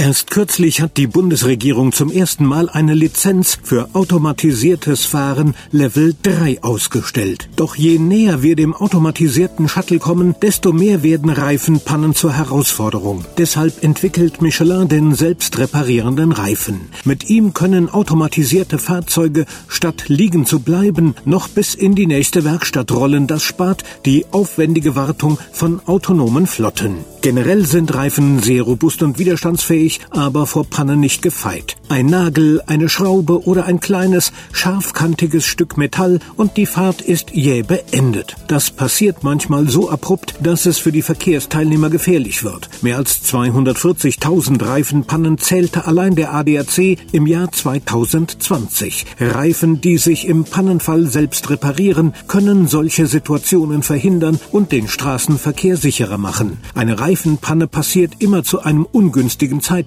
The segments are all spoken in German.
Erst kürzlich hat die Bundesregierung zum ersten Mal eine Lizenz für automatisiertes Fahren Level 3 ausgestellt. Doch je näher wir dem automatisierten Shuttle kommen, desto mehr werden Reifenpannen zur Herausforderung. Deshalb entwickelt Michelin den selbst reparierenden Reifen. Mit ihm können automatisierte Fahrzeuge, statt liegen zu bleiben, noch bis in die nächste Werkstatt rollen. Das spart die aufwendige Wartung von autonomen Flotten. Generell sind Reifen sehr robust und widerstandsfähig, aber vor Pannen nicht gefeit. Ein Nagel, eine Schraube oder ein kleines, scharfkantiges Stück Metall und die Fahrt ist jäh beendet. Das passiert manchmal so abrupt, dass es für die Verkehrsteilnehmer gefährlich wird. Mehr als 240.000 Reifenpannen zählte allein der ADAC im Jahr 2020. Reifen, die sich im Pannenfall selbst reparieren, können solche Situationen verhindern und den Straßenverkehr sicherer machen. Eine Reifenpanne passiert immer zu einem ungünstigen Zeitpunkt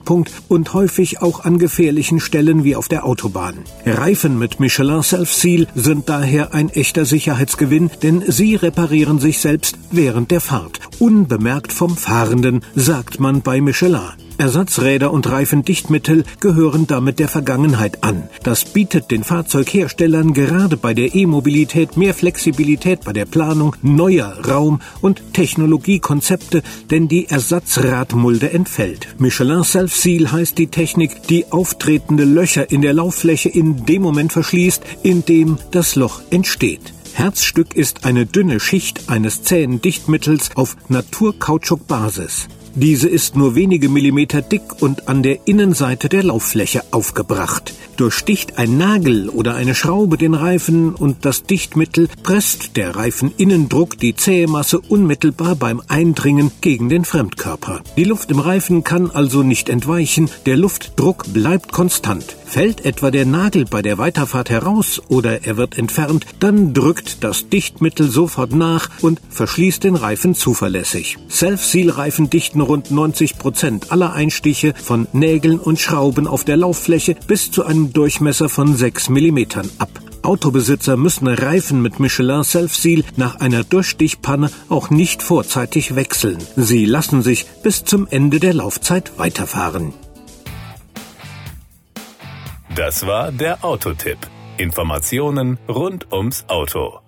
und häufig auch an gefährlichen Stellen wie auf der Autobahn. Reifen mit Michelin Self-Seal sind daher ein echter Sicherheitsgewinn, denn sie reparieren sich selbst während der Fahrt. Unbemerkt vom Fahrenden, sagt man bei Michelin. Ersatzräder und Reifendichtmittel gehören damit der Vergangenheit an. Das bietet den Fahrzeugherstellern gerade bei der E-Mobilität mehr Flexibilität bei der Planung neuer Raum- und Technologiekonzepte, denn die Ersatzradmulde entfällt. Michelin Self-Seal heißt die Technik, die auftretende Löcher in der Lauffläche in dem Moment verschließt, in dem das Loch entsteht. Herzstück ist eine dünne Schicht eines zähen Dichtmittels auf Naturkautschukbasis. Diese ist nur wenige Millimeter dick und an der Innenseite der Lauffläche aufgebracht. Durchsticht ein Nagel oder eine Schraube den Reifen und das Dichtmittel presst der Reifeninnendruck die zähe Masse unmittelbar beim Eindringen gegen den Fremdkörper. Die Luft im Reifen kann also nicht entweichen, der Luftdruck bleibt konstant. Fällt etwa der Nagel bei der Weiterfahrt heraus oder er wird entfernt, dann drückt das Dichtmittel sofort nach und verschließt den Reifen zuverlässig. Self-Seal-Reifen dichten rund 90 Prozent aller Einstiche von Nägeln und Schrauben auf der Lauffläche bis zu einem Durchmesser von 6 mm ab. Autobesitzer müssen Reifen mit Michelin Self-Seal nach einer Durchstichpanne auch nicht vorzeitig wechseln. Sie lassen sich bis zum Ende der Laufzeit weiterfahren. Das war der Autotipp. Informationen rund ums Auto.